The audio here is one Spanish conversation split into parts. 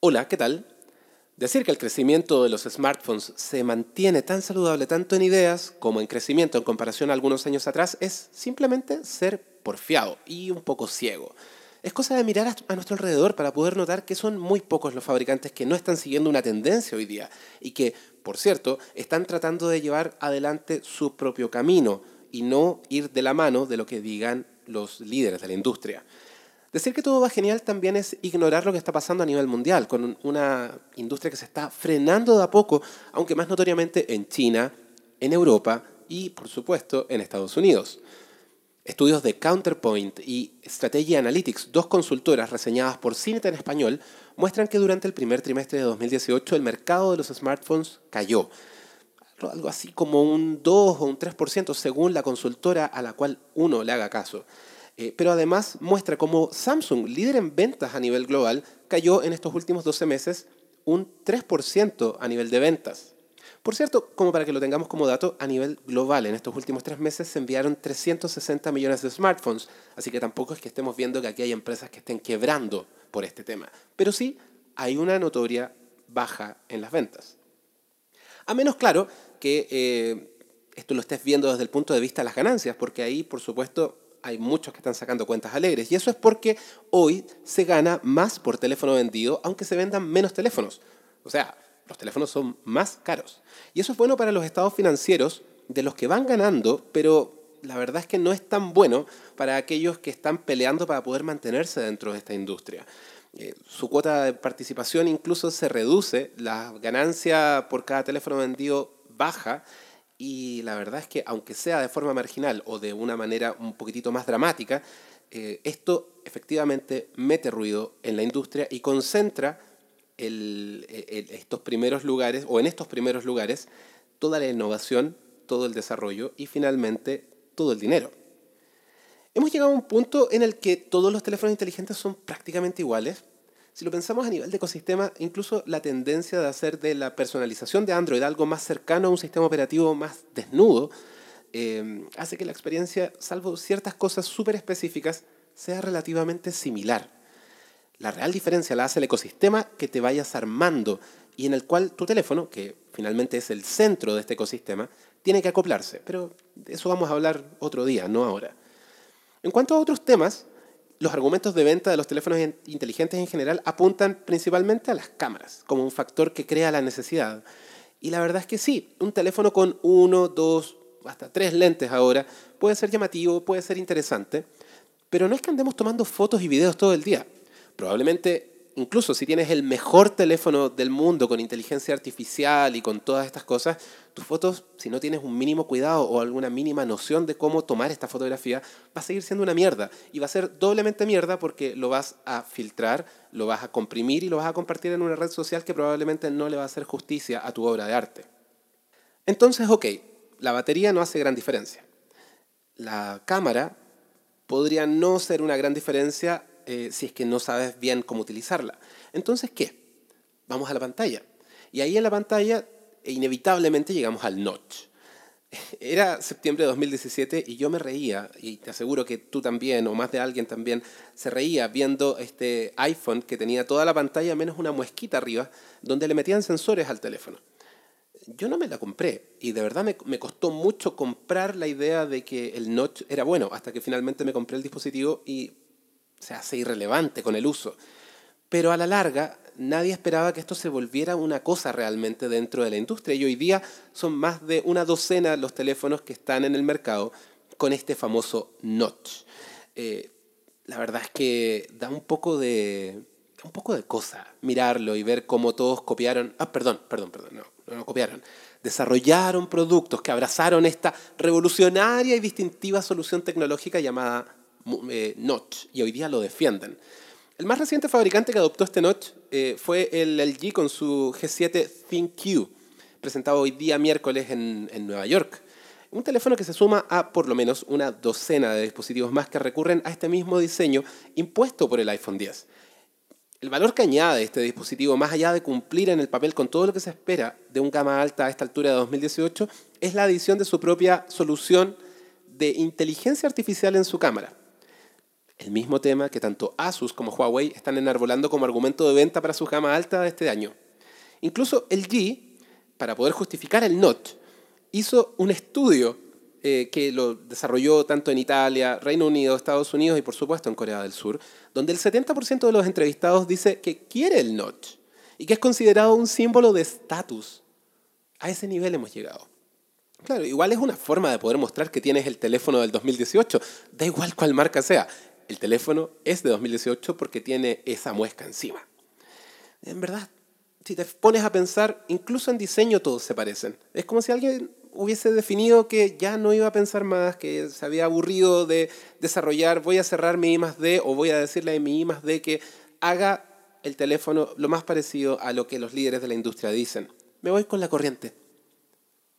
Hola, ¿qué tal? Decir que el crecimiento de los smartphones se mantiene tan saludable tanto en ideas como en crecimiento en comparación a algunos años atrás es simplemente ser porfiado y un poco ciego. Es cosa de mirar a nuestro alrededor para poder notar que son muy pocos los fabricantes que no están siguiendo una tendencia hoy día y que, por cierto, están tratando de llevar adelante su propio camino y no ir de la mano de lo que digan los líderes de la industria. Decir que todo va genial también es ignorar lo que está pasando a nivel mundial, con una industria que se está frenando de a poco, aunque más notoriamente en China, en Europa y, por supuesto, en Estados Unidos. Estudios de Counterpoint y Strategy Analytics, dos consultoras reseñadas por Cineta en español, muestran que durante el primer trimestre de 2018 el mercado de los smartphones cayó. Algo así como un 2 o un 3% según la consultora a la cual uno le haga caso. Eh, pero además muestra cómo Samsung, líder en ventas a nivel global, cayó en estos últimos 12 meses un 3% a nivel de ventas. Por cierto, como para que lo tengamos como dato, a nivel global en estos últimos tres meses se enviaron 360 millones de smartphones, así que tampoco es que estemos viendo que aquí hay empresas que estén quebrando por este tema, pero sí hay una notoria baja en las ventas. A menos claro que eh, esto lo estés viendo desde el punto de vista de las ganancias, porque ahí, por supuesto, hay muchos que están sacando cuentas alegres. Y eso es porque hoy se gana más por teléfono vendido, aunque se vendan menos teléfonos. O sea, los teléfonos son más caros. Y eso es bueno para los estados financieros de los que van ganando, pero la verdad es que no es tan bueno para aquellos que están peleando para poder mantenerse dentro de esta industria. Eh, su cuota de participación incluso se reduce, la ganancia por cada teléfono vendido baja y la verdad es que, aunque sea de forma marginal o de una manera un poquitito más dramática, eh, esto efectivamente mete ruido en la industria y concentra estos primeros lugares, o en estos primeros lugares, toda la innovación, todo el desarrollo y finalmente todo el dinero. Hemos llegado a un punto en el que todos los teléfonos inteligentes son prácticamente iguales, si lo pensamos a nivel de ecosistema, incluso la tendencia de hacer de la personalización de Android algo más cercano a un sistema operativo más desnudo, eh, hace que la experiencia, salvo ciertas cosas súper específicas, sea relativamente similar. La real diferencia la hace el ecosistema que te vayas armando y en el cual tu teléfono, que finalmente es el centro de este ecosistema, tiene que acoplarse. Pero de eso vamos a hablar otro día, no ahora. En cuanto a otros temas, los argumentos de venta de los teléfonos inteligentes en general apuntan principalmente a las cámaras, como un factor que crea la necesidad. Y la verdad es que sí, un teléfono con uno, dos, hasta tres lentes ahora puede ser llamativo, puede ser interesante, pero no es que andemos tomando fotos y videos todo el día. Probablemente incluso si tienes el mejor teléfono del mundo con inteligencia artificial y con todas estas cosas, tus fotos, si no tienes un mínimo cuidado o alguna mínima noción de cómo tomar esta fotografía, va a seguir siendo una mierda. Y va a ser doblemente mierda porque lo vas a filtrar, lo vas a comprimir y lo vas a compartir en una red social que probablemente no le va a hacer justicia a tu obra de arte. Entonces, ok, la batería no hace gran diferencia. La cámara podría no ser una gran diferencia eh, si es que no sabes bien cómo utilizarla. Entonces, ¿qué? Vamos a la pantalla. Y ahí en la pantalla, e inevitablemente llegamos al notch. Era septiembre de 2017 y yo me reía, y te aseguro que tú también, o más de alguien también, se reía viendo este iPhone que tenía toda la pantalla menos una muesquita arriba, donde le metían sensores al teléfono. Yo no me la compré y de verdad me, me costó mucho comprar la idea de que el notch era bueno, hasta que finalmente me compré el dispositivo y se hace irrelevante con el uso. Pero a la larga, nadie esperaba que esto se volviera una cosa realmente dentro de la industria. Y hoy día son más de una docena los teléfonos que están en el mercado con este famoso notch. Eh, la verdad es que da un poco de un poco de cosa mirarlo y ver cómo todos copiaron, ah, perdón, perdón, perdón, no, no copiaron, desarrollaron productos que abrazaron esta revolucionaria y distintiva solución tecnológica llamada eh, notch y hoy día lo defienden. El más reciente fabricante que adoptó este notch eh, fue el LG con su G7 ThinQ, presentado hoy día miércoles en, en Nueva York. Un teléfono que se suma a por lo menos una docena de dispositivos más que recurren a este mismo diseño impuesto por el iPhone 10. El valor que añade este dispositivo, más allá de cumplir en el papel con todo lo que se espera de un gama alta a esta altura de 2018, es la adición de su propia solución de inteligencia artificial en su cámara. El mismo tema que tanto Asus como Huawei están enarbolando como argumento de venta para su gama alta de este año. Incluso el G, para poder justificar el Note, hizo un estudio eh, que lo desarrolló tanto en Italia, Reino Unido, Estados Unidos y por supuesto en Corea del Sur, donde el 70% de los entrevistados dice que quiere el Note y que es considerado un símbolo de estatus. A ese nivel hemos llegado. Claro, igual es una forma de poder mostrar que tienes el teléfono del 2018, da igual cuál marca sea. El teléfono es de 2018 porque tiene esa muesca encima. En verdad, si te pones a pensar, incluso en diseño todos se parecen. Es como si alguien hubiese definido que ya no iba a pensar más, que se había aburrido de desarrollar, voy a cerrar mi I D o voy a decirle a mi I D que haga el teléfono lo más parecido a lo que los líderes de la industria dicen. Me voy con la corriente.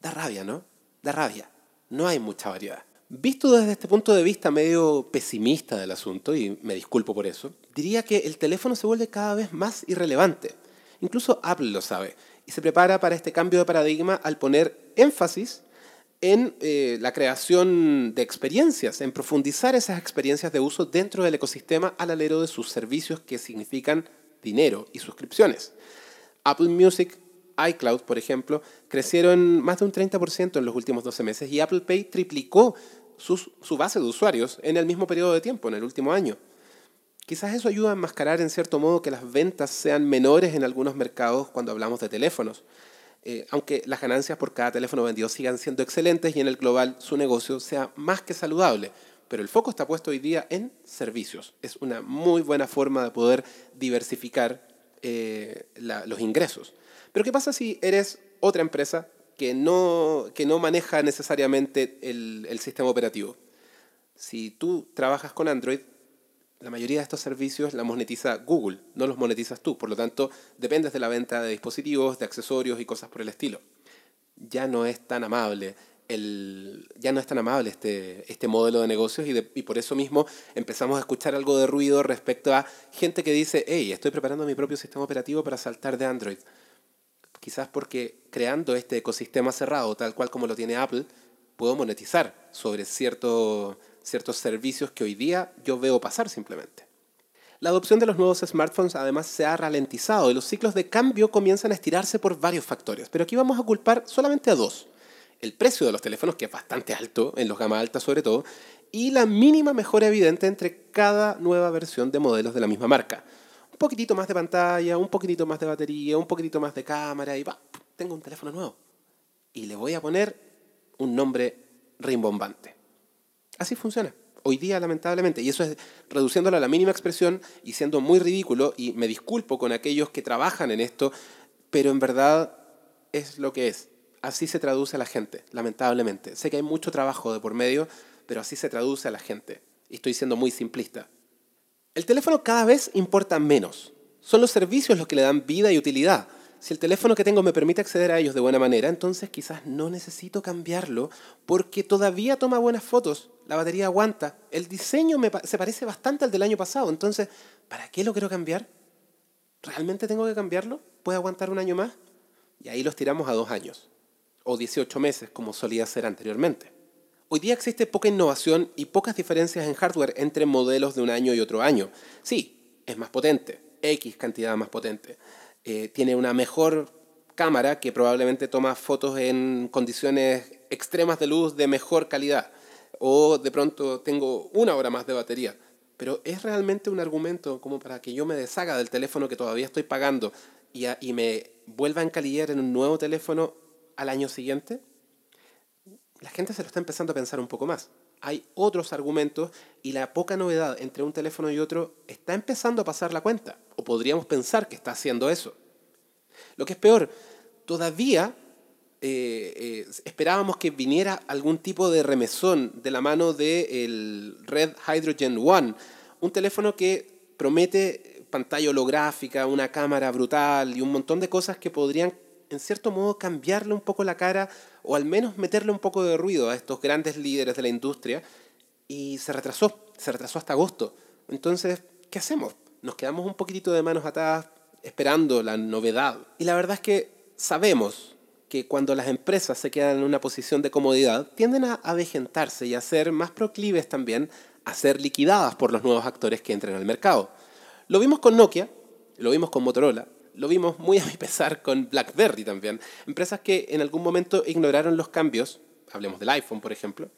Da rabia, ¿no? Da rabia. No hay mucha variedad. Visto desde este punto de vista medio pesimista del asunto, y me disculpo por eso, diría que el teléfono se vuelve cada vez más irrelevante. Incluso Apple lo sabe y se prepara para este cambio de paradigma al poner énfasis en eh, la creación de experiencias, en profundizar esas experiencias de uso dentro del ecosistema al alero de sus servicios que significan dinero y suscripciones. Apple Music, iCloud, por ejemplo, crecieron más de un 30% en los últimos 12 meses y Apple Pay triplicó su base de usuarios en el mismo periodo de tiempo, en el último año. Quizás eso ayuda a enmascarar en cierto modo que las ventas sean menores en algunos mercados cuando hablamos de teléfonos. Eh, aunque las ganancias por cada teléfono vendido sigan siendo excelentes y en el global su negocio sea más que saludable. Pero el foco está puesto hoy día en servicios. Es una muy buena forma de poder diversificar eh, los ingresos. Pero ¿qué pasa si eres otra empresa que no, que no maneja necesariamente el, el sistema operativo? Si tú trabajas con Android, la mayoría de estos servicios la monetiza Google, no los monetizas tú. Por lo tanto, dependes de la venta de dispositivos, de accesorios y cosas por el estilo. Ya no es tan amable el, ya no es tan amable este, este modelo de negocios y, y, por eso mismo empezamos a escuchar algo de ruido respecto a gente que dice, hey, estoy preparando mi propio sistema operativo para saltar de Android. Quizás porque creando este ecosistema cerrado, tal cual como lo tiene Apple, puedo monetizar sobre cierto ciertos servicios que hoy día yo veo pasar simplemente. La adopción de los nuevos smartphones además se ha ralentizado y los ciclos de cambio comienzan a estirarse por varios factores, pero aquí vamos a culpar solamente a dos. El precio de los teléfonos, que es bastante alto, en los gama alta sobre todo, y la mínima mejora evidente entre cada nueva versión de modelos de la misma marca. Un poquitito más de pantalla, un poquitito más de batería, un poquitito más de cámara y va, tengo un teléfono nuevo. Y le voy a poner un nombre rimbombante. Así funciona. Hoy día, lamentablemente, y eso es reduciéndolo a la mínima expresión y siendo muy ridículo, y me disculpo con aquellos que trabajan en esto, pero en verdad es lo que es. Así se traduce a la gente, lamentablemente. Sé que hay mucho trabajo de por medio, pero así se traduce a la gente. Y estoy siendo muy simplista. El teléfono cada vez importa menos. Son los servicios los que le dan vida y utilidad. Si el teléfono que tengo me permite acceder a ellos de buena manera, entonces quizás no necesito cambiarlo porque todavía toma buenas fotos, la batería aguanta, el diseño me, se parece bastante al del año pasado, entonces, ¿para qué lo quiero cambiar? ¿Realmente tengo que cambiarlo? ¿Puede aguantar un año más? Y ahí los tiramos a dos años, o 18 meses, como solía ser anteriormente. Hoy día existe poca innovación y pocas diferencias en hardware entre modelos de un año y otro año. Sí, es más potente, X cantidad más potente eh, tiene una mejor cámara que probablemente toma fotos en condiciones extremas de luz de mejor calidad. O de pronto tengo una hora más de batería. Pero ¿es realmente un argumento como para que yo me deshaga del teléfono que todavía estoy pagando y, me vuelva a encalillar en un nuevo teléfono al año siguiente? La gente se lo está empezando a pensar un poco más. Hay otros argumentos y la poca novedad entre un teléfono y otro está empezando a pasar la cuenta o podríamos pensar que está haciendo eso. Lo que es peor, todavía eh, eh, esperábamos que viniera algún tipo de remesón de la mano del Red Hydrogen One, un teléfono que promete pantalla holográfica, una cámara brutal y un montón de cosas que podrían en cierto modo cambiarle un poco la cara o al menos meterle un poco de ruido a estos grandes líderes de la industria y se retrasó, se retrasó hasta agosto. Entonces, ¿qué hacemos? nos quedamos un poquitito de manos atadas esperando la novedad. Y la verdad es que sabemos que cuando las empresas se quedan en una posición de comodidad, tienden a avejentarse y a ser más proclives también a ser liquidadas por los nuevos actores que entren al mercado. Lo vimos con Nokia, lo vimos con Motorola, lo vimos muy a mi pesar con BlackBerry también. Empresas que en algún momento ignoraron los cambios, hablemos del iPhone por ejemplo,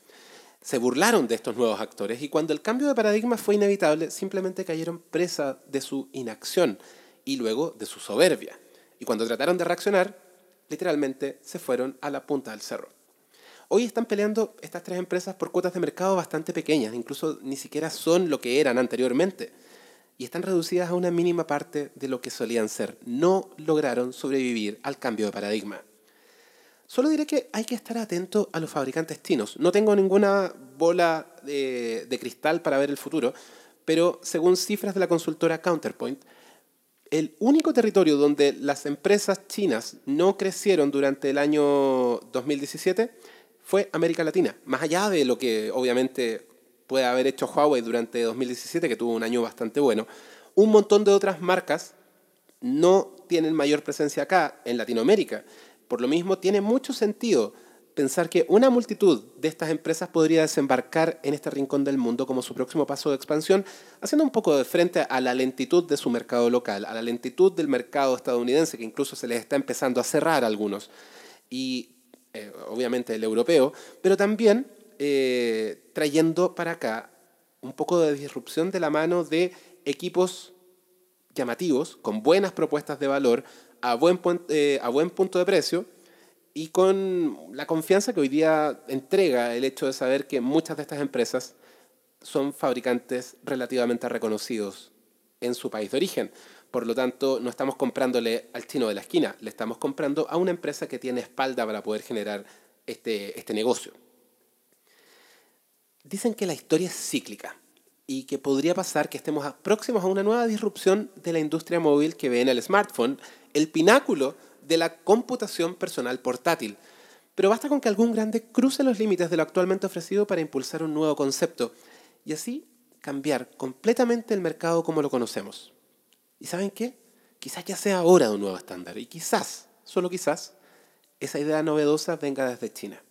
se burlaron de estos nuevos actores y cuando el cambio de paradigma fue inevitable, simplemente cayeron presa de su inacción y luego de su soberbia. Y cuando trataron de reaccionar, literalmente se fueron a la punta del cerro. Hoy están peleando estas tres empresas por cuotas de mercado bastante pequeñas, incluso ni siquiera son lo que eran anteriormente, y están reducidas a una mínima parte de lo que solían ser. No lograron sobrevivir al cambio de paradigma. Solo diré que hay que estar atento a los fabricantes chinos. No tengo ninguna bola de, de cristal para ver el futuro, pero según cifras de la consultora Counterpoint, el único territorio donde las empresas chinas no crecieron durante el año 2017 fue América Latina, más allá de lo que obviamente puede haber hecho Huawei durante 2017, que tuvo un año bastante bueno, un montón de otras marcas no tienen mayor presencia acá, en Latinoamérica. Por lo mismo, tiene mucho sentido pensar que una multitud de estas empresas podría desembarcar en este rincón del mundo como su próximo paso de expansión, haciendo un poco de frente a la lentitud de su mercado local, a la lentitud del mercado estadounidense, que incluso se les está empezando a cerrar a algunos, y eh, obviamente el europeo, pero también eh, trayendo para acá un poco de disrupción de la mano de equipos llamativos, con buenas propuestas de valor, a buen, eh, a buen punto de precio, y con la confianza que hoy día entrega el hecho de saber que muchas de estas empresas son fabricantes relativamente reconocidos en su país de origen. Por lo tanto, no estamos comprándole al chino de la esquina, le estamos comprando a una empresa que tiene espalda para poder generar este, este negocio. Dicen que la historia es cíclica y que podría pasar que estemos próximos a una nueva disrupción de la industria móvil que ve en el smartphone, el pináculo de la computación personal portátil. Pero basta con que algún grande cruce los límites de lo actualmente ofrecido para impulsar un nuevo concepto y así cambiar completamente el mercado como lo conocemos. ¿Y saben qué? Quizás ya sea hora de un nuevo estándar y quizás, solo quizás, esa idea novedosa venga desde China.